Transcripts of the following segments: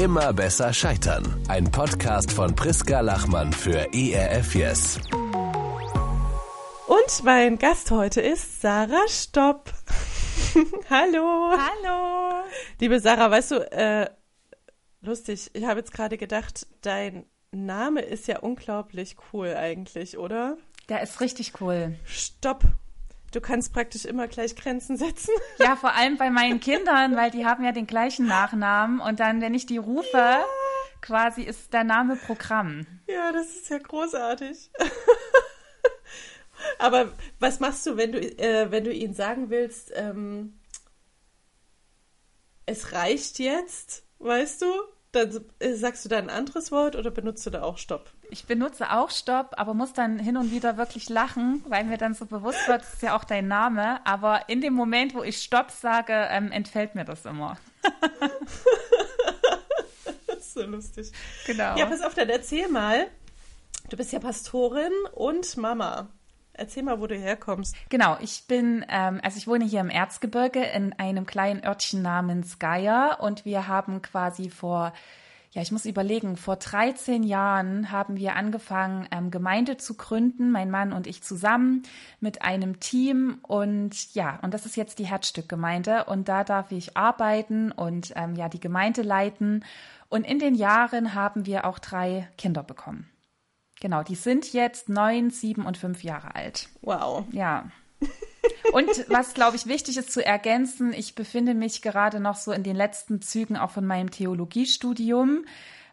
Immer besser scheitern. Ein Podcast von Priska Lachmann für ERF Yes. Und mein Gast heute ist Sarah Stopp. Hallo. Hallo. Liebe Sarah, weißt du, äh, lustig, ich habe jetzt gerade gedacht, dein Name ist ja unglaublich cool eigentlich, oder? Der ist richtig cool. Stopp. Du kannst praktisch immer gleich Grenzen setzen. Ja, vor allem bei meinen Kindern, weil die haben ja den gleichen Nachnamen und dann, wenn ich die rufe, ja. quasi ist der Name Programm. Ja, das ist ja großartig. Aber was machst du, wenn du, äh, wenn du ihnen sagen willst, ähm, es reicht jetzt, weißt du? Dann äh, sagst du da ein anderes Wort oder benutzt du da auch Stopp? Ich benutze auch Stopp, aber muss dann hin und wieder wirklich lachen, weil mir dann so bewusst wird, das ist ja auch dein Name. Aber in dem Moment, wo ich Stopp sage, ähm, entfällt mir das immer. das ist so lustig. Genau. Ja, pass auf, dann erzähl mal. Du bist ja Pastorin und Mama. Erzähl mal, wo du herkommst. Genau, ich bin, ähm, also ich wohne hier im Erzgebirge in einem kleinen Örtchen namens Geier und wir haben quasi vor, ja, ich muss überlegen, vor 13 Jahren haben wir angefangen, ähm, Gemeinde zu gründen, mein Mann und ich zusammen mit einem Team und ja, und das ist jetzt die Herzstückgemeinde und da darf ich arbeiten und ähm, ja, die Gemeinde leiten und in den Jahren haben wir auch drei Kinder bekommen. Genau, die sind jetzt neun, sieben und fünf Jahre alt. Wow. Ja. Und was, glaube ich, wichtig ist zu ergänzen, ich befinde mich gerade noch so in den letzten Zügen auch von meinem Theologiestudium,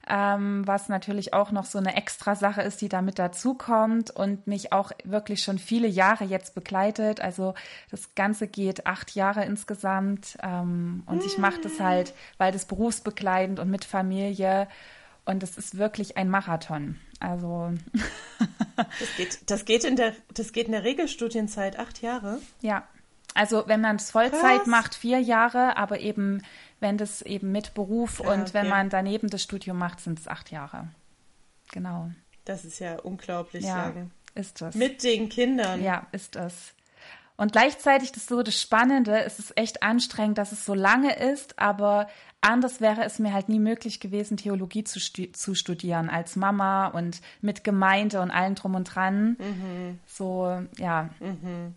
ähm, was natürlich auch noch so eine extra Sache ist, die damit dazukommt und mich auch wirklich schon viele Jahre jetzt begleitet. Also das Ganze geht acht Jahre insgesamt ähm, und ich mache das halt, weil das berufsbegleitend und mit Familie und es ist wirklich ein Marathon. Also. das, geht, das, geht in der, das geht in der Regelstudienzeit acht Jahre. Ja. Also wenn man es Vollzeit Krass. macht, vier Jahre, aber eben, wenn das eben mit Beruf ja, und okay. wenn man daneben das Studium macht, sind es acht Jahre. Genau. Das ist ja unglaublich ja, lang. Ist das. Mit den Kindern. Ja, ist es. Und gleichzeitig das so das Spannende, es ist echt anstrengend, dass es so lange ist, aber anders wäre es mir halt nie möglich gewesen, Theologie zu, stu zu studieren als Mama und mit Gemeinde und allem drum und dran. Mhm. So, ja. Mhm.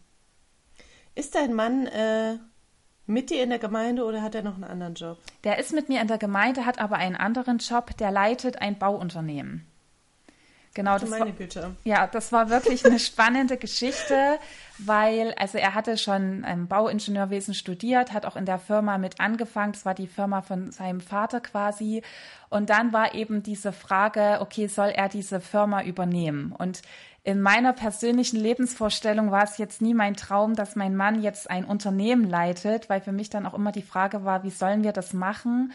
Ist dein Mann äh, mit dir in der Gemeinde oder hat er noch einen anderen Job? Der ist mit mir in der Gemeinde, hat aber einen anderen Job, der leitet ein Bauunternehmen. Genau, das meine war, Güte. Ja, das war wirklich eine spannende Geschichte, weil, also er hatte schon ähm, Bauingenieurwesen studiert, hat auch in der Firma mit angefangen. Das war die Firma von seinem Vater quasi. Und dann war eben diese Frage, okay, soll er diese Firma übernehmen? Und in meiner persönlichen Lebensvorstellung war es jetzt nie mein Traum, dass mein Mann jetzt ein Unternehmen leitet, weil für mich dann auch immer die Frage war, wie sollen wir das machen?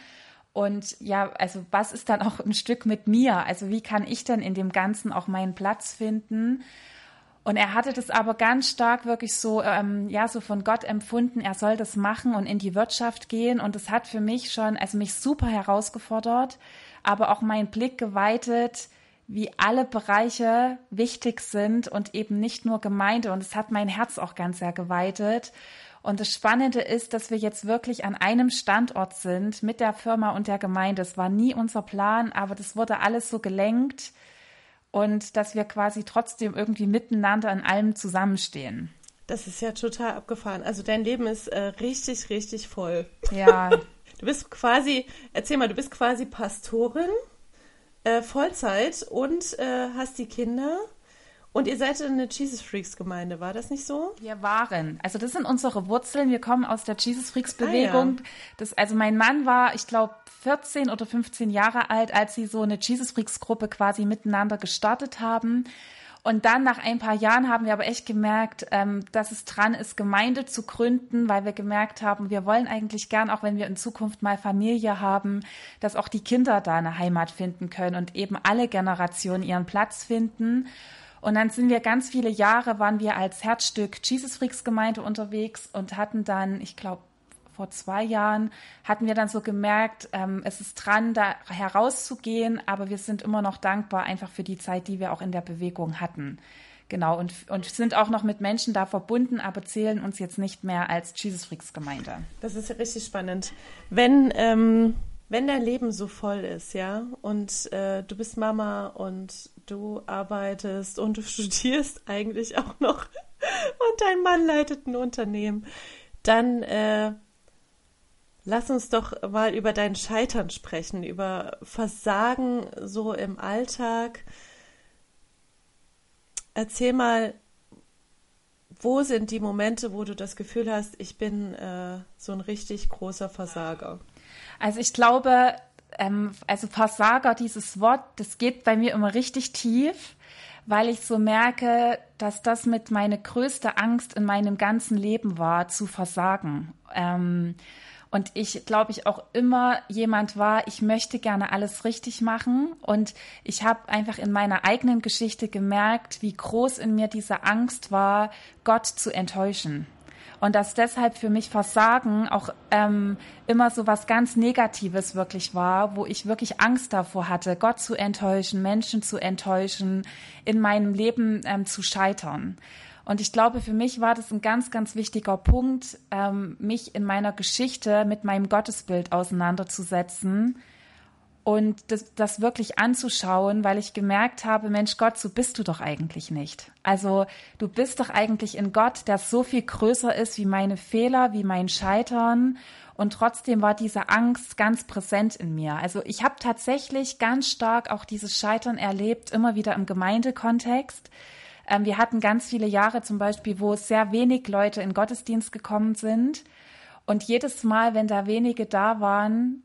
Und ja, also was ist dann auch ein Stück mit mir? Also wie kann ich denn in dem Ganzen auch meinen Platz finden? Und er hatte das aber ganz stark wirklich so, ähm, ja, so von Gott empfunden, er soll das machen und in die Wirtschaft gehen. Und das hat für mich schon, also mich super herausgefordert, aber auch meinen Blick geweitet, wie alle Bereiche wichtig sind und eben nicht nur Gemeinde. Und es hat mein Herz auch ganz sehr geweitet. Und das Spannende ist, dass wir jetzt wirklich an einem Standort sind mit der Firma und der Gemeinde. Es war nie unser Plan, aber das wurde alles so gelenkt und dass wir quasi trotzdem irgendwie miteinander in allem zusammenstehen. Das ist ja total abgefahren. Also dein Leben ist äh, richtig, richtig voll. Ja. Du bist quasi, erzähl mal, du bist quasi Pastorin, äh, Vollzeit und äh, hast die Kinder. Und ihr seid eine Jesus Freaks Gemeinde, war das nicht so? Wir waren. Also das sind unsere Wurzeln. Wir kommen aus der Jesus Freaks Bewegung. Ah, ja. das, also mein Mann war, ich glaube, 14 oder 15 Jahre alt, als sie so eine Jesus Freaks Gruppe quasi miteinander gestartet haben. Und dann nach ein paar Jahren haben wir aber echt gemerkt, ähm, dass es dran ist, Gemeinde zu gründen, weil wir gemerkt haben, wir wollen eigentlich gern, auch wenn wir in Zukunft mal Familie haben, dass auch die Kinder da eine Heimat finden können und eben alle Generationen ihren Platz finden. Und dann sind wir ganz viele Jahre, waren wir als Herzstück Jesus Freaks Gemeinde unterwegs und hatten dann, ich glaube, vor zwei Jahren hatten wir dann so gemerkt, ähm, es ist dran, da herauszugehen, aber wir sind immer noch dankbar einfach für die Zeit, die wir auch in der Bewegung hatten. Genau, und, und sind auch noch mit Menschen da verbunden, aber zählen uns jetzt nicht mehr als Jesus Freaks Gemeinde. Das ist ja richtig spannend. Wenn, ähm, wenn dein Leben so voll ist, ja, und äh, du bist Mama und du arbeitest und du studierst eigentlich auch noch und dein Mann leitet ein Unternehmen, dann äh, lass uns doch mal über dein Scheitern sprechen, über Versagen so im Alltag. Erzähl mal, wo sind die Momente, wo du das Gefühl hast, ich bin äh, so ein richtig großer Versager? Also ich glaube, ähm, also Versager, dieses Wort, das geht bei mir immer richtig tief, weil ich so merke, dass das mit meine größte Angst in meinem ganzen Leben war, zu versagen. Ähm, und ich glaube ich auch immer jemand war, ich möchte gerne alles richtig machen. Und ich habe einfach in meiner eigenen Geschichte gemerkt, wie groß in mir diese Angst war, Gott zu enttäuschen. Und dass deshalb für mich Versagen auch ähm, immer so was ganz Negatives wirklich war, wo ich wirklich Angst davor hatte, Gott zu enttäuschen, Menschen zu enttäuschen, in meinem Leben ähm, zu scheitern. Und ich glaube, für mich war das ein ganz, ganz wichtiger Punkt, ähm, mich in meiner Geschichte mit meinem Gottesbild auseinanderzusetzen und das, das wirklich anzuschauen, weil ich gemerkt habe, Mensch Gott, so bist du doch eigentlich nicht. Also du bist doch eigentlich in Gott, der so viel größer ist wie meine Fehler, wie mein Scheitern. Und trotzdem war diese Angst ganz präsent in mir. Also ich habe tatsächlich ganz stark auch dieses Scheitern erlebt, immer wieder im Gemeindekontext. Ähm, wir hatten ganz viele Jahre zum Beispiel, wo sehr wenig Leute in Gottesdienst gekommen sind. Und jedes Mal, wenn da wenige da waren,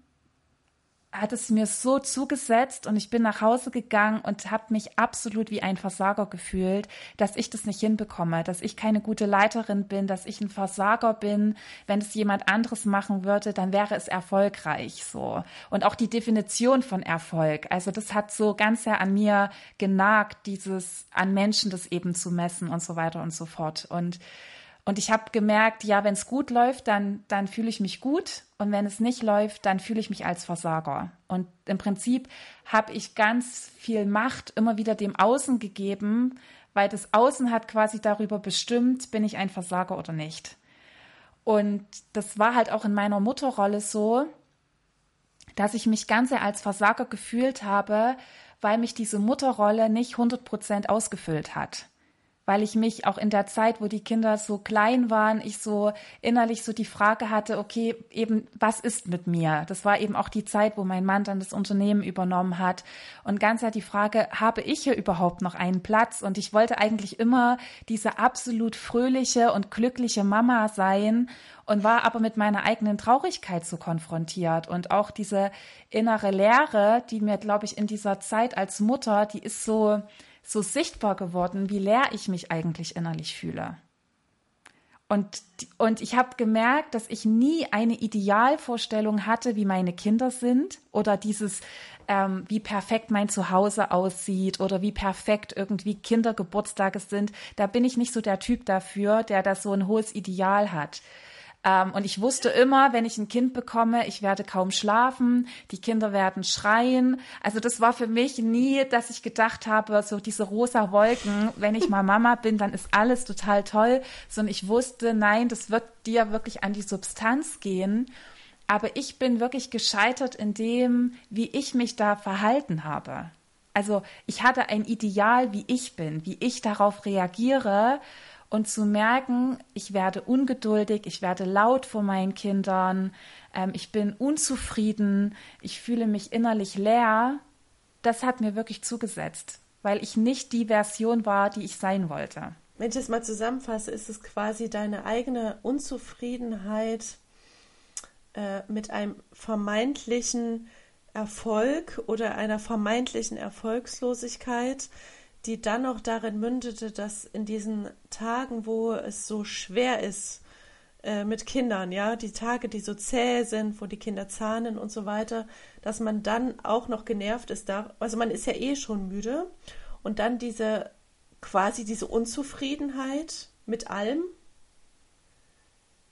hat es mir so zugesetzt und ich bin nach Hause gegangen und habe mich absolut wie ein Versager gefühlt, dass ich das nicht hinbekomme, dass ich keine gute Leiterin bin, dass ich ein Versager bin. Wenn es jemand anderes machen würde, dann wäre es erfolgreich so. Und auch die Definition von Erfolg, also das hat so ganz sehr an mir genagt, dieses an Menschen das eben zu messen und so weiter und so fort. Und und ich habe gemerkt, ja, wenn es gut läuft, dann, dann fühle ich mich gut. Und wenn es nicht läuft, dann fühle ich mich als Versager. Und im Prinzip habe ich ganz viel Macht immer wieder dem Außen gegeben, weil das Außen hat quasi darüber bestimmt, bin ich ein Versager oder nicht. Und das war halt auch in meiner Mutterrolle so, dass ich mich ganz sehr als Versager gefühlt habe, weil mich diese Mutterrolle nicht 100 Prozent ausgefüllt hat weil ich mich auch in der Zeit, wo die Kinder so klein waren, ich so innerlich so die Frage hatte, okay, eben, was ist mit mir? Das war eben auch die Zeit, wo mein Mann dann das Unternehmen übernommen hat. Und ganz ja die Frage, habe ich hier überhaupt noch einen Platz? Und ich wollte eigentlich immer diese absolut fröhliche und glückliche Mama sein und war aber mit meiner eigenen Traurigkeit so konfrontiert und auch diese innere Leere, die mir, glaube ich, in dieser Zeit als Mutter, die ist so, so sichtbar geworden, wie leer ich mich eigentlich innerlich fühle. Und, und ich habe gemerkt, dass ich nie eine Idealvorstellung hatte, wie meine Kinder sind oder dieses, ähm, wie perfekt mein Zuhause aussieht oder wie perfekt irgendwie Kindergeburtstage sind. Da bin ich nicht so der Typ dafür, der das so ein hohes Ideal hat. Ähm, und ich wusste immer, wenn ich ein Kind bekomme, ich werde kaum schlafen, die Kinder werden schreien. Also das war für mich nie, dass ich gedacht habe, so diese rosa Wolken, wenn ich mal Mama bin, dann ist alles total toll, sondern ich wusste, nein, das wird dir wirklich an die Substanz gehen. Aber ich bin wirklich gescheitert in dem, wie ich mich da verhalten habe. Also ich hatte ein Ideal, wie ich bin, wie ich darauf reagiere und zu merken, ich werde ungeduldig, ich werde laut vor meinen Kindern, ähm, ich bin unzufrieden, ich fühle mich innerlich leer, das hat mir wirklich zugesetzt, weil ich nicht die Version war, die ich sein wollte. Wenn ich das mal zusammenfasse, ist es quasi deine eigene Unzufriedenheit äh, mit einem vermeintlichen Erfolg oder einer vermeintlichen Erfolgslosigkeit, die dann auch darin mündete, dass in diesen Tagen, wo es so schwer ist äh, mit Kindern, ja, die Tage, die so zäh sind, wo die Kinder zahnen und so weiter, dass man dann auch noch genervt ist da, also man ist ja eh schon müde und dann diese quasi diese Unzufriedenheit mit allem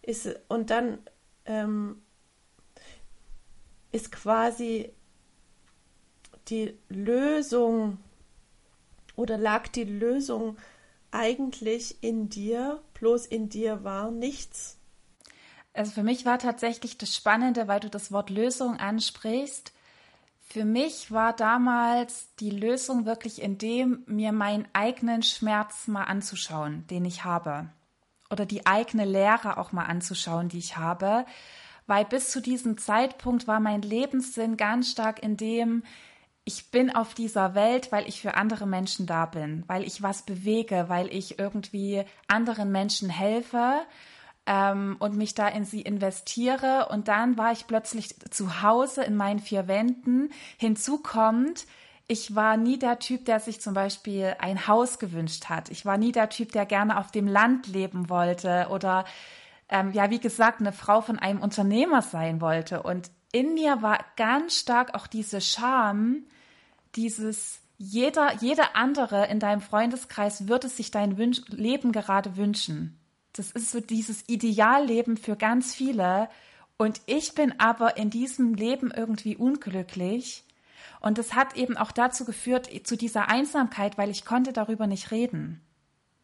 ist und dann ähm, ist quasi die Lösung oder lag die Lösung eigentlich in dir, bloß in dir war nichts? Also für mich war tatsächlich das Spannende, weil du das Wort Lösung ansprichst. Für mich war damals die Lösung wirklich in dem, mir meinen eigenen Schmerz mal anzuschauen, den ich habe. Oder die eigene Lehre auch mal anzuschauen, die ich habe. Weil bis zu diesem Zeitpunkt war mein Lebenssinn ganz stark in dem, ich bin auf dieser Welt, weil ich für andere Menschen da bin, weil ich was bewege, weil ich irgendwie anderen Menschen helfe ähm, und mich da in sie investiere. Und dann war ich plötzlich zu Hause in meinen vier Wänden. Hinzu kommt, ich war nie der Typ, der sich zum Beispiel ein Haus gewünscht hat. Ich war nie der Typ, der gerne auf dem Land leben wollte oder ähm, ja, wie gesagt, eine Frau von einem Unternehmer sein wollte. Und in mir war ganz stark auch diese Scham, dieses jeder, jeder andere in deinem Freundeskreis würde sich dein Wünsch Leben gerade wünschen. Das ist so dieses Idealleben für ganz viele. Und ich bin aber in diesem Leben irgendwie unglücklich. Und das hat eben auch dazu geführt, zu dieser Einsamkeit, weil ich konnte darüber nicht reden.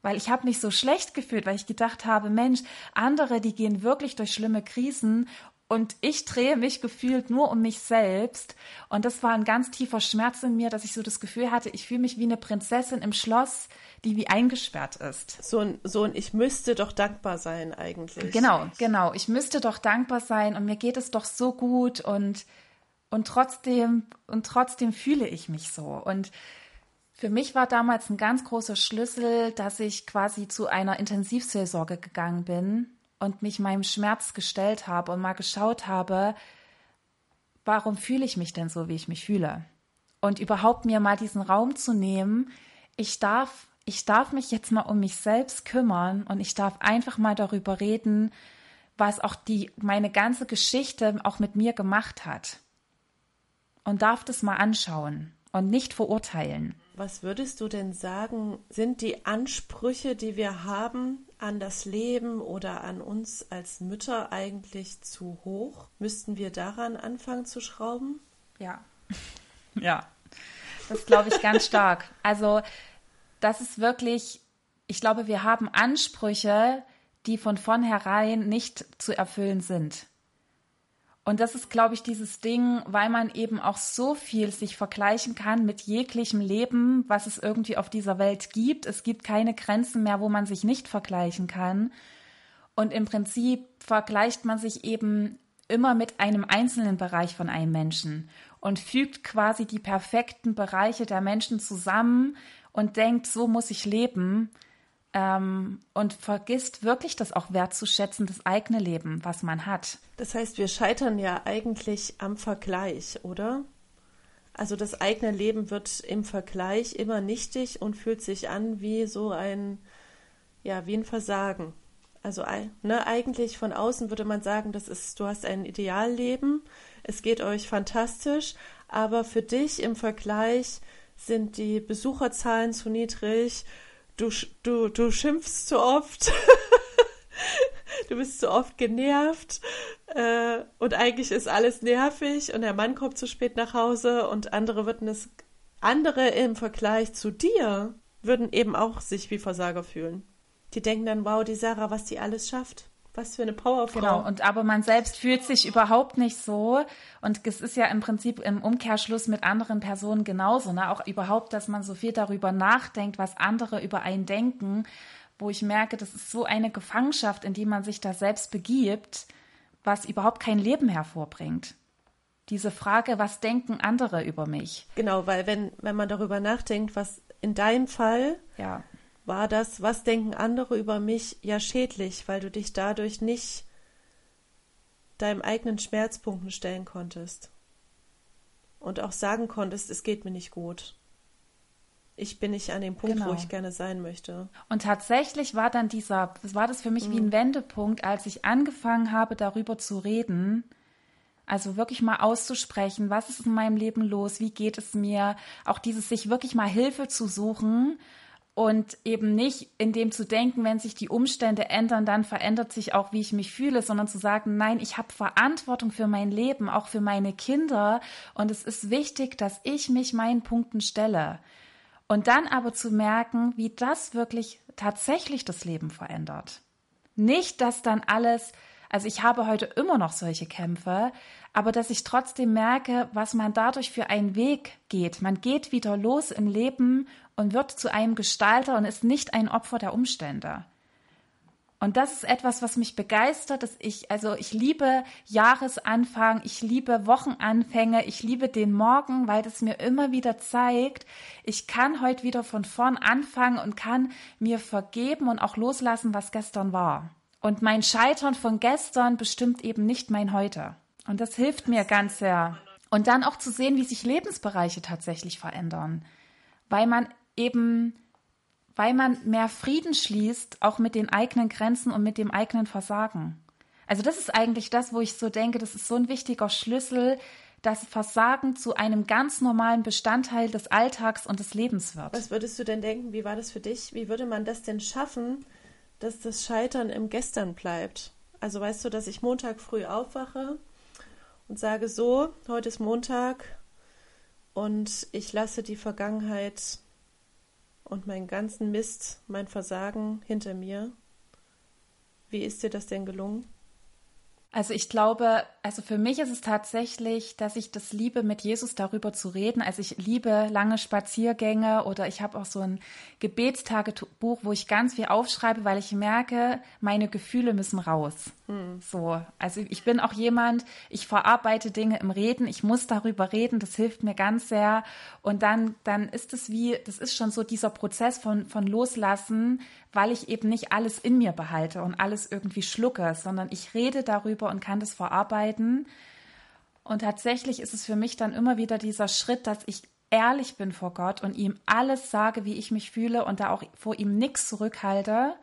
Weil ich habe mich so schlecht gefühlt, weil ich gedacht habe, Mensch, andere, die gehen wirklich durch schlimme Krisen und ich drehe mich gefühlt nur um mich selbst. Und das war ein ganz tiefer Schmerz in mir, dass ich so das Gefühl hatte, ich fühle mich wie eine Prinzessin im Schloss, die wie eingesperrt ist. So ein, so ein, ich müsste doch dankbar sein eigentlich. Genau, genau. Ich müsste doch dankbar sein und mir geht es doch so gut und, und trotzdem, und trotzdem fühle ich mich so. Und für mich war damals ein ganz großer Schlüssel, dass ich quasi zu einer Intensivseelsorge gegangen bin und mich meinem Schmerz gestellt habe und mal geschaut habe, warum fühle ich mich denn so, wie ich mich fühle? Und überhaupt mir mal diesen Raum zu nehmen, ich darf, ich darf mich jetzt mal um mich selbst kümmern und ich darf einfach mal darüber reden, was auch die, meine ganze Geschichte auch mit mir gemacht hat. Und darf das mal anschauen und nicht verurteilen. Was würdest du denn sagen, sind die Ansprüche, die wir haben an das Leben oder an uns als Mütter eigentlich zu hoch? Müssten wir daran anfangen zu schrauben? Ja. Ja. Das glaube ich ganz stark. Also, das ist wirklich, ich glaube, wir haben Ansprüche, die von vornherein nicht zu erfüllen sind. Und das ist, glaube ich, dieses Ding, weil man eben auch so viel sich vergleichen kann mit jeglichem Leben, was es irgendwie auf dieser Welt gibt. Es gibt keine Grenzen mehr, wo man sich nicht vergleichen kann. Und im Prinzip vergleicht man sich eben immer mit einem einzelnen Bereich von einem Menschen und fügt quasi die perfekten Bereiche der Menschen zusammen und denkt, so muss ich leben ähm, und vergisst wirklich das auch wertzuschätzen, das eigene Leben, was man hat. Das heißt, wir scheitern ja eigentlich am Vergleich, oder? Also das eigene Leben wird im Vergleich immer nichtig und fühlt sich an wie so ein, ja, wie ein Versagen. Also ne, eigentlich von außen würde man sagen, das ist, du hast ein Idealleben, es geht euch fantastisch, aber für dich im Vergleich sind die Besucherzahlen zu niedrig, du, du, du schimpfst zu oft, du bist zu oft genervt äh, und eigentlich ist alles nervig und der Mann kommt zu spät nach Hause und andere würden es, andere im Vergleich zu dir würden eben auch sich wie Versager fühlen. Die denken dann, wow, die Sarah, was die alles schafft. Was für eine Powerfrau. Genau, und aber man selbst fühlt sich überhaupt nicht so. Und es ist ja im Prinzip im Umkehrschluss mit anderen Personen genauso. Ne? Auch überhaupt, dass man so viel darüber nachdenkt, was andere über einen denken, wo ich merke, das ist so eine Gefangenschaft, in die man sich da selbst begibt, was überhaupt kein Leben hervorbringt. Diese Frage, was denken andere über mich? Genau, weil wenn, wenn man darüber nachdenkt, was in deinem Fall ja war das, was denken andere über mich, ja schädlich, weil du dich dadurch nicht deinem eigenen Schmerzpunkten stellen konntest. Und auch sagen konntest, es geht mir nicht gut. Ich bin nicht an dem Punkt, genau. wo ich gerne sein möchte. Und tatsächlich war dann dieser, war das für mich mhm. wie ein mhm. Wendepunkt, als ich angefangen habe, darüber zu reden, also wirklich mal auszusprechen, was ist in meinem Leben los, wie geht es mir, auch dieses sich wirklich mal Hilfe zu suchen und eben nicht in dem zu denken, wenn sich die Umstände ändern, dann verändert sich auch, wie ich mich fühle, sondern zu sagen, nein, ich habe Verantwortung für mein Leben, auch für meine Kinder und es ist wichtig, dass ich mich meinen Punkten stelle. Und dann aber zu merken, wie das wirklich tatsächlich das Leben verändert. Nicht, dass dann alles Also ich habe heute immer noch solche Kämpfe, aber dass ich trotzdem merke, was man dadurch für einen Weg geht. Man geht wieder los im Leben und wird zu einem Gestalter und ist nicht ein Opfer der Umstände. Und das ist etwas, was mich begeistert, dass ich, also ich liebe Jahresanfang, ich liebe Wochenanfänge, ich liebe den Morgen, weil das mir immer wieder zeigt, ich kann heute wieder von vorn anfangen und kann mir vergeben und auch loslassen, was gestern war. Und mein Scheitern von gestern bestimmt eben nicht mein Heute. Und das hilft mir ganz sehr. Und dann auch zu sehen, wie sich Lebensbereiche tatsächlich verändern. Weil man eben weil man mehr Frieden schließt, auch mit den eigenen Grenzen und mit dem eigenen Versagen. Also das ist eigentlich das, wo ich so denke, das ist so ein wichtiger Schlüssel, dass Versagen zu einem ganz normalen Bestandteil des Alltags und des Lebens wird. Was würdest du denn denken, wie war das für dich? Wie würde man das denn schaffen, dass das Scheitern im Gestern bleibt? Also weißt du, dass ich Montag früh aufwache und sage so, heute ist Montag und ich lasse die Vergangenheit und meinen ganzen Mist, mein Versagen hinter mir. Wie ist dir das denn gelungen? Also ich glaube, also für mich ist es tatsächlich, dass ich das liebe, mit Jesus darüber zu reden. Also ich liebe lange Spaziergänge oder ich habe auch so ein Gebetstagebuch, wo ich ganz viel aufschreibe, weil ich merke, meine Gefühle müssen raus. Hm. So, also ich bin auch jemand, ich verarbeite Dinge im Reden, ich muss darüber reden, das hilft mir ganz sehr. Und dann, dann ist es wie, das ist schon so dieser Prozess von, von Loslassen, weil ich eben nicht alles in mir behalte und alles irgendwie schlucke, sondern ich rede darüber und kann das verarbeiten. Und tatsächlich ist es für mich dann immer wieder dieser Schritt, dass ich ehrlich bin vor Gott und ihm alles sage, wie ich mich fühle und da auch vor ihm nichts zurückhalte.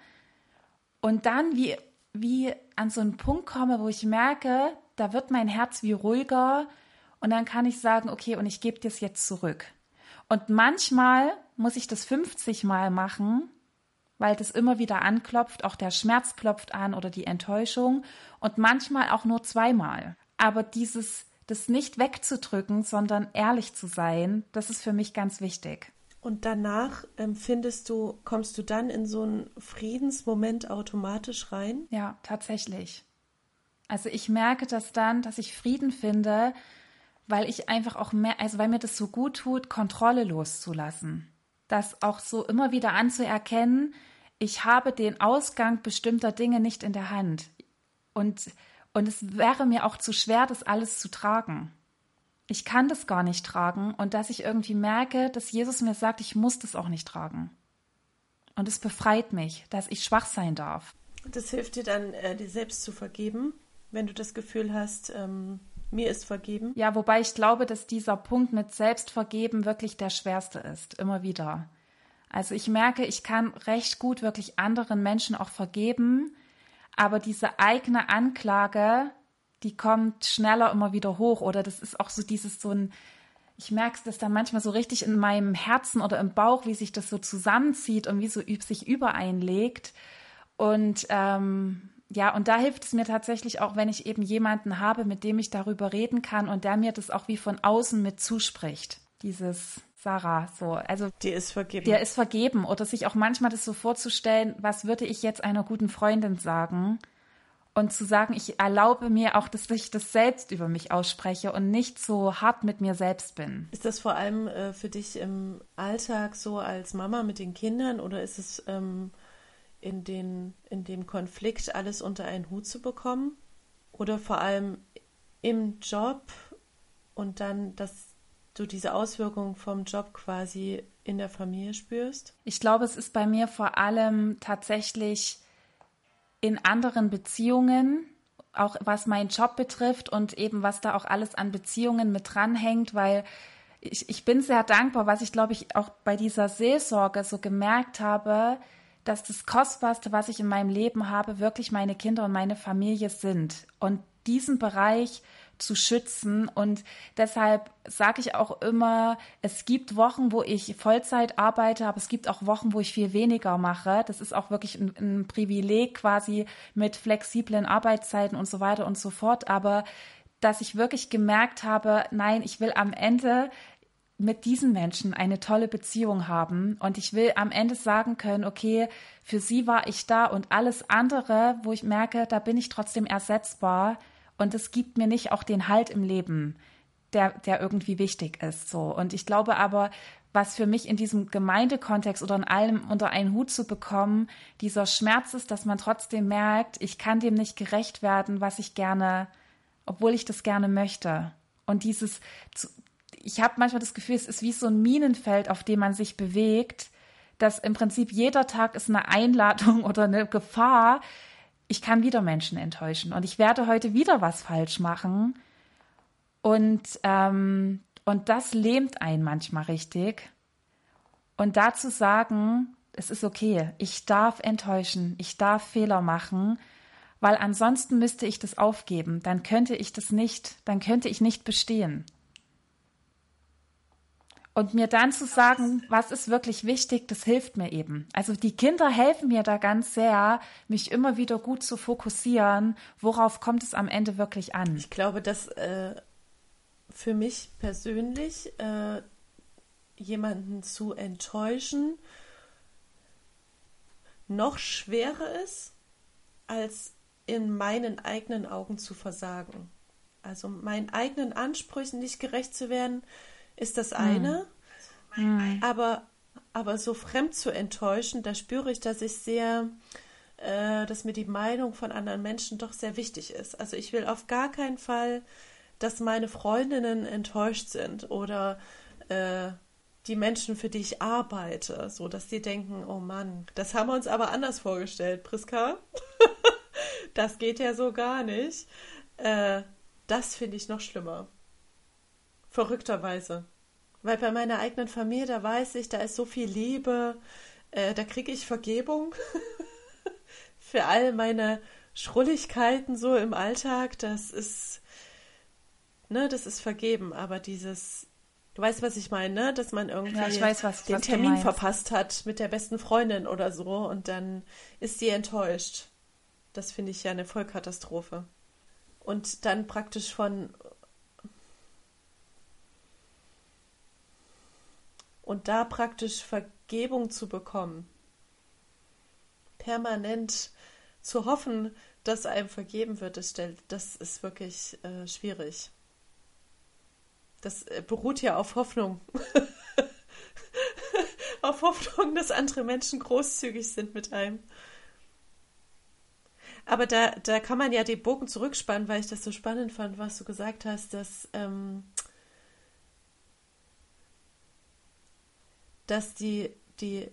Und dann wie, wie an so einen Punkt komme, wo ich merke, da wird mein Herz wie ruhiger und dann kann ich sagen, okay, und ich gebe dir es jetzt zurück. Und manchmal muss ich das 50 Mal machen, weil das immer wieder anklopft, auch der Schmerz klopft an oder die Enttäuschung und manchmal auch nur zweimal. Aber dieses, das nicht wegzudrücken, sondern ehrlich zu sein, das ist für mich ganz wichtig. Und danach empfindest ähm, du, kommst du dann in so einen Friedensmoment automatisch rein? Ja, tatsächlich. Also ich merke das dann, dass ich Frieden finde, weil ich einfach auch mehr, also weil mir das so gut tut, Kontrolle loszulassen. Das auch so immer wieder anzuerkennen, ich habe den Ausgang bestimmter Dinge nicht in der Hand. Und, und es wäre mir auch zu schwer, das alles zu tragen. Ich kann das gar nicht tragen und dass ich irgendwie merke, dass Jesus mir sagt, ich muss das auch nicht tragen. Und es befreit mich, dass ich schwach sein darf. Das hilft dir dann, äh, dir selbst zu vergeben, wenn du das Gefühl hast, ähm, mir ist vergeben. Ja, wobei ich glaube, dass dieser Punkt mit Selbstvergeben wirklich der schwerste ist, immer wieder. Also ich merke, ich kann recht gut wirklich anderen Menschen auch vergeben, aber diese eigene Anklage, die kommt schneller immer wieder hoch oder das ist auch so dieses so ein, ich merke das dann manchmal so richtig in meinem Herzen oder im Bauch, wie sich das so zusammenzieht und wie so sich übereinlegt und ähm, ja, und da hilft es mir tatsächlich auch, wenn ich eben jemanden habe, mit dem ich darüber reden kann und der mir das auch wie von außen mit zuspricht. Dieses Sarah, so. Also. Die ist vergeben. Der ist vergeben. Oder sich auch manchmal das so vorzustellen, was würde ich jetzt einer guten Freundin sagen? Und zu sagen, ich erlaube mir auch, dass ich das selbst über mich ausspreche und nicht so hart mit mir selbst bin. Ist das vor allem äh, für dich im Alltag so als Mama mit den Kindern oder ist es ähm, in, den, in dem Konflikt alles unter einen Hut zu bekommen? Oder vor allem im Job und dann das du diese Auswirkungen vom Job quasi in der Familie spürst? Ich glaube, es ist bei mir vor allem tatsächlich in anderen Beziehungen, auch was meinen Job betrifft und eben was da auch alles an Beziehungen mit dranhängt, weil ich, ich bin sehr dankbar, was ich glaube ich auch bei dieser Seelsorge so gemerkt habe, dass das Kostbarste, was ich in meinem Leben habe, wirklich meine Kinder und meine Familie sind. Und diesen Bereich zu schützen. Und deshalb sage ich auch immer, es gibt Wochen, wo ich Vollzeit arbeite, aber es gibt auch Wochen, wo ich viel weniger mache. Das ist auch wirklich ein, ein Privileg quasi mit flexiblen Arbeitszeiten und so weiter und so fort. Aber dass ich wirklich gemerkt habe, nein, ich will am Ende mit diesen Menschen eine tolle Beziehung haben und ich will am Ende sagen können, okay, für sie war ich da und alles andere, wo ich merke, da bin ich trotzdem ersetzbar und es gibt mir nicht auch den Halt im Leben, der, der irgendwie wichtig ist, so. Und ich glaube aber, was für mich in diesem Gemeindekontext oder in allem unter einen Hut zu bekommen, dieser Schmerz ist, dass man trotzdem merkt, ich kann dem nicht gerecht werden, was ich gerne, obwohl ich das gerne möchte. Und dieses, ich habe manchmal das Gefühl, es ist wie so ein Minenfeld, auf dem man sich bewegt, dass im Prinzip jeder Tag ist eine Einladung oder eine Gefahr. Ich kann wieder Menschen enttäuschen und ich werde heute wieder was falsch machen. Und ähm, und das lähmt einen manchmal richtig. Und dazu sagen, es ist okay, ich darf enttäuschen, ich darf Fehler machen, weil ansonsten müsste ich das aufgeben, dann könnte ich das nicht, dann könnte ich nicht bestehen. Und mir dann zu sagen, was ist wirklich wichtig, das hilft mir eben. Also die Kinder helfen mir da ganz sehr, mich immer wieder gut zu fokussieren, worauf kommt es am Ende wirklich an. Ich glaube, dass äh, für mich persönlich, äh, jemanden zu enttäuschen, noch schwerer ist, als in meinen eigenen Augen zu versagen. Also meinen eigenen Ansprüchen nicht gerecht zu werden, ist das eine. Mhm. Aber, aber so fremd zu enttäuschen, da spüre ich, dass ich sehr, äh, dass mir die Meinung von anderen Menschen doch sehr wichtig ist. Also ich will auf gar keinen Fall dass meine Freundinnen enttäuscht sind oder äh, die Menschen, für die ich arbeite, so dass die denken, oh Mann, das haben wir uns aber anders vorgestellt, Priska. das geht ja so gar nicht. Äh, das finde ich noch schlimmer. Verrückterweise. Weil bei meiner eigenen Familie, da weiß ich, da ist so viel Liebe, äh, da kriege ich Vergebung für all meine Schrulligkeiten so im Alltag. Das ist ne, das ist vergeben, aber dieses, du weißt, was ich meine, ne? dass man irgendwie ja, weiß, was, den was Termin verpasst hat mit der besten Freundin oder so und dann ist sie enttäuscht. Das finde ich ja eine Vollkatastrophe. Und dann praktisch von und da praktisch Vergebung zu bekommen, permanent zu hoffen, dass einem vergeben wird, das, stellt, das ist wirklich äh, schwierig. Das äh, beruht ja auf Hoffnung. auf Hoffnung, dass andere Menschen großzügig sind mit einem. Aber da, da kann man ja den Bogen zurückspannen, weil ich das so spannend fand, was du gesagt hast, dass, ähm, dass die, die,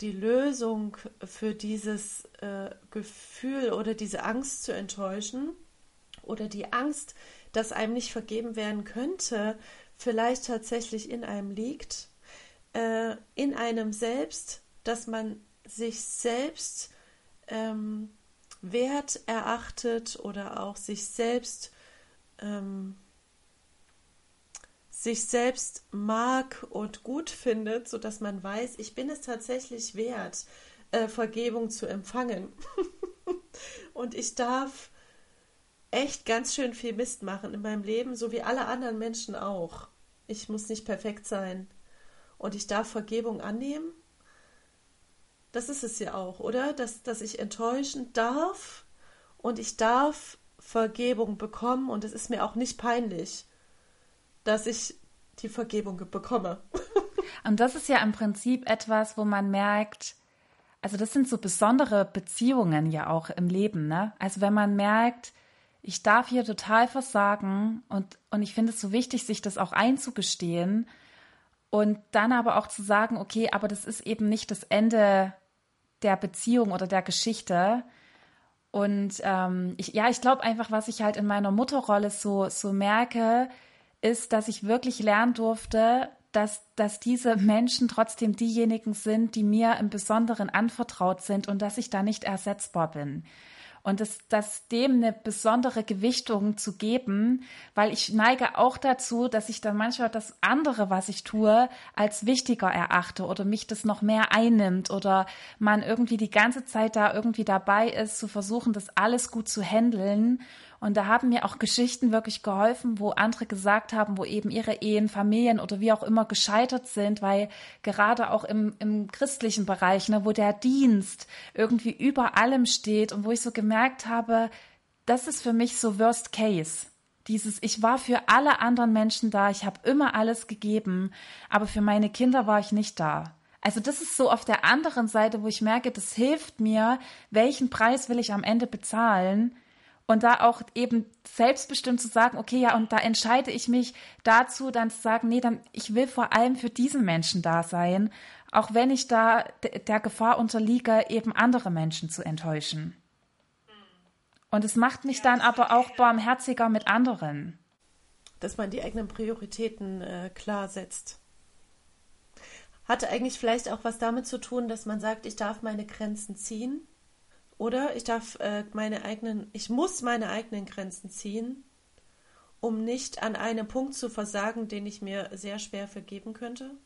die Lösung für dieses äh, Gefühl oder diese Angst zu enttäuschen oder die Angst, dass einem nicht vergeben werden könnte, vielleicht tatsächlich in einem liegt, äh, in einem selbst, dass man sich selbst ähm, wert erachtet oder auch sich selbst ähm, sich selbst mag und gut findet, so dass man weiß, ich bin es tatsächlich wert, äh, Vergebung zu empfangen. und ich darf echt ganz schön viel Mist machen in meinem Leben, so wie alle anderen Menschen auch. Ich muss nicht perfekt sein. Und ich darf Vergebung annehmen. Das ist es ja auch, oder? Dass, dass ich enttäuschen darf und ich darf Vergebung bekommen und es ist mir auch nicht peinlich, dass ich die Vergebung bekomme. und das ist ja im Prinzip etwas, wo man merkt, also das sind so besondere Beziehungen ja auch im Leben, ne? Also wenn man merkt, ich darf hier total versagen und, und ich finde es so wichtig, sich das auch einzugestehen und dann aber auch zu sagen, okay, aber das ist eben nicht das Ende der Beziehung oder der Geschichte. Und ähm, ich, ja, ich glaube einfach, was ich halt in meiner Mutterrolle so, so merke, ist, dass ich wirklich lernen durfte, dass, dass diese Menschen trotzdem diejenigen sind, die mir im Besonderen anvertraut sind und dass ich da nicht ersetzbar bin. Und das, das dem eine besondere Gewichtung zu geben, weil ich neige auch dazu, dass ich dann manchmal das andere, was ich tue, als wichtiger erachte oder mich das noch mehr einnimmt oder man irgendwie die ganze Zeit da irgendwie dabei ist, zu versuchen, das alles gut zu handeln Und da haben mir auch Geschichten wirklich geholfen, wo andere gesagt haben, wo eben ihre Ehen, Familien oder wie auch immer gescheitert sind, weil gerade auch im, im christlichen Bereich, ne, wo der Dienst irgendwie über allem steht und wo ich so gemerkt habe, das ist für mich so Worst Case. Dieses, ich war für alle anderen Menschen da, ich habe immer alles gegeben, aber für meine Kinder war ich nicht da. Also das ist so auf der anderen Seite, wo ich merke, das hilft mir, welchen Preis will ich am Ende bezahlen und da auch eben selbstbestimmt zu sagen, okay, ja, und da entscheide ich mich dazu, dann zu sagen, nee, dann ich will vor allem für diesen Menschen da sein, auch wenn ich da der Gefahr unterliege, eben andere Menschen zu enttäuschen. Und es macht mich dann aber auch barmherziger mit anderen. Dass man die eigenen Prioritäten äh, klar setzt. Hatte eigentlich vielleicht auch was damit zu tun, dass man sagt, ich darf meine Grenzen ziehen. Oder ich darf äh, meine eigenen, ich muss meine eigenen Grenzen ziehen, um nicht an einem Punkt zu versagen, den ich mir sehr schwer vergeben könnte.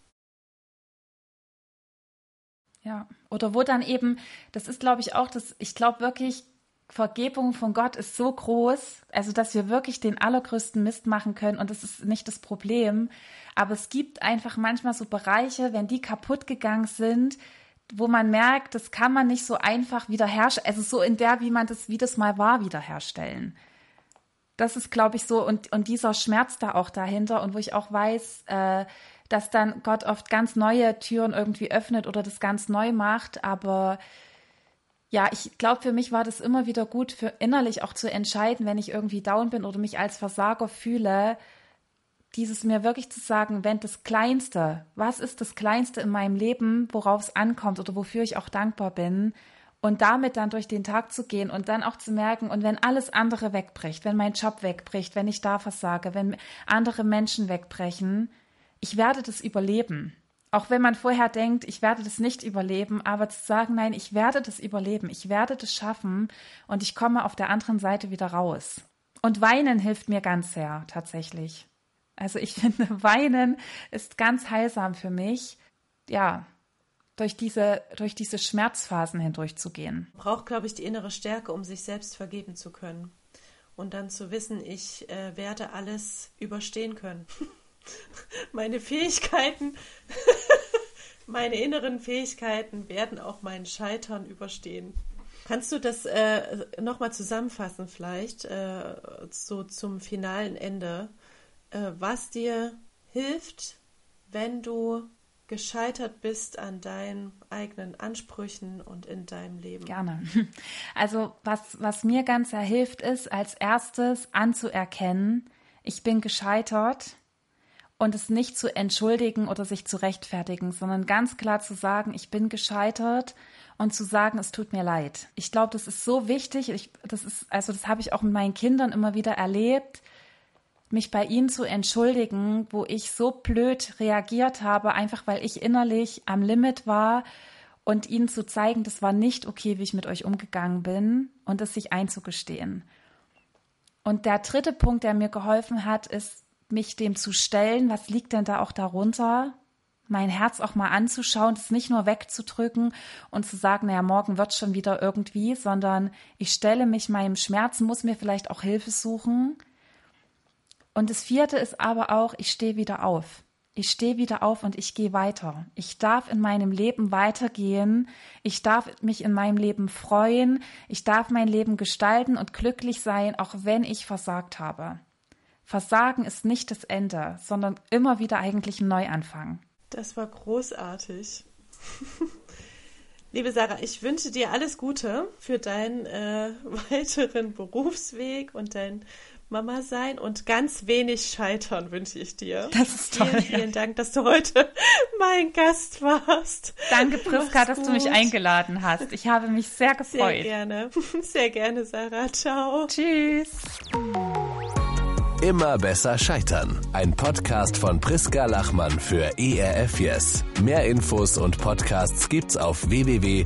Ja, oder wo dann eben, das ist glaube ich auch das, ich glaube wirklich, Vergebung von Gott ist so groß, also dass wir wirklich den allergrößten Mist machen können und das ist nicht das Problem. Aber es gibt einfach manchmal so Bereiche, wenn die kaputt gegangen sind, wo man merkt, das kann man nicht so einfach wiederherstellen, also so in der, wie man das, wie das mal war, wiederherstellen. Das ist, glaube ich, so und, und dieser Schmerz da auch dahinter und wo ich auch weiß, äh, dass dann Gott oft ganz neue Türen irgendwie öffnet oder das ganz neu macht, aber ja, ich glaube, für mich war das immer wieder gut, für innerlich auch zu entscheiden, wenn ich irgendwie down bin oder mich als Versager fühle, dieses mir wirklich zu sagen, wenn das Kleinste, was ist das Kleinste in meinem Leben, worauf es ankommt oder wofür ich auch dankbar bin, und damit dann durch den Tag zu gehen und dann auch zu merken, und wenn alles andere wegbricht, wenn mein Job wegbricht, wenn ich da versage, wenn andere Menschen wegbrechen, ich werde das überleben. Auch wenn man vorher denkt, ich werde das nicht überleben, aber zu sagen, nein, ich werde das überleben, ich werde das schaffen und ich komme auf der anderen Seite wieder raus. Und weinen hilft mir ganz sehr, tatsächlich. Also ich finde, weinen ist ganz heilsam für mich. Ja, durch diese, durch diese Schmerzphasen hindurchzugehen. Braucht, glaube ich, die innere Stärke, um sich selbst vergeben zu können. Und dann zu wissen, ich äh, werde alles überstehen können. Meine Fähigkeiten meine inneren Fähigkeiten werden auch mein Scheitern überstehen. Kannst du das äh, nochmal zusammenfassen, vielleicht, äh, so zum finalen Ende, was dir hilft, wenn du gescheitert bist an deinen eigenen Ansprüchen und in deinem Leben? Gerne. Also, was, was mir ganz sehr hilft, ist, als erstes anzuerkennen, ich bin gescheitert und es nicht zu entschuldigen oder sich zu rechtfertigen, sondern ganz klar zu sagen, ich bin gescheitert und zu sagen, es tut mir leid. Ich glaube, das ist so wichtig. Ich, das ist, also das habe ich auch mit meinen Kindern immer wieder erlebt, mich bei ihnen zu entschuldigen, wo ich so blöd reagiert habe, einfach weil ich innerlich am Limit war und ihnen zu zeigen, das war nicht okay, wie ich mit euch umgegangen bin und es sich einzugestehen. Und der dritte Punkt, der mir geholfen hat, ist, mich dem zu stellen, was liegt denn da auch darunter, mein Herz auch mal anzuschauen, es nicht nur wegzudrücken und zu sagen, naja, morgen wird schon wieder irgendwie, sondern ich stelle mich meinem Schmerz, muss mir vielleicht auch Hilfe suchen. Und das vierte ist aber auch, ich stehe wieder auf. Ich stehe wieder auf und ich gehe weiter. Ich darf in meinem Leben weitergehen. Ich darf mich in meinem Leben freuen. Ich darf mein Leben gestalten und glücklich sein, auch wenn ich versagt habe. Versagen ist nicht das Ende, sondern immer wieder eigentlich ein Neuanfang. Das war großartig. Liebe Sarah, ich wünsche dir alles Gute für deinen äh, weiteren Berufsweg und dein Mama sein und ganz wenig Scheitern wünsche ich dir. Das ist toll. Vielen, vielen Dank, dass du heute mein Gast warst. Danke, Priska, dass du mich eingeladen hast. Ich habe mich sehr gefreut. Sehr gerne. Sehr gerne, Sarah. Ciao. Tschüss. Immer besser scheitern. Ein Podcast von Priska Lachmann für ERF Yes. Mehr Infos und Podcasts gibt's auf www.erfyes.de.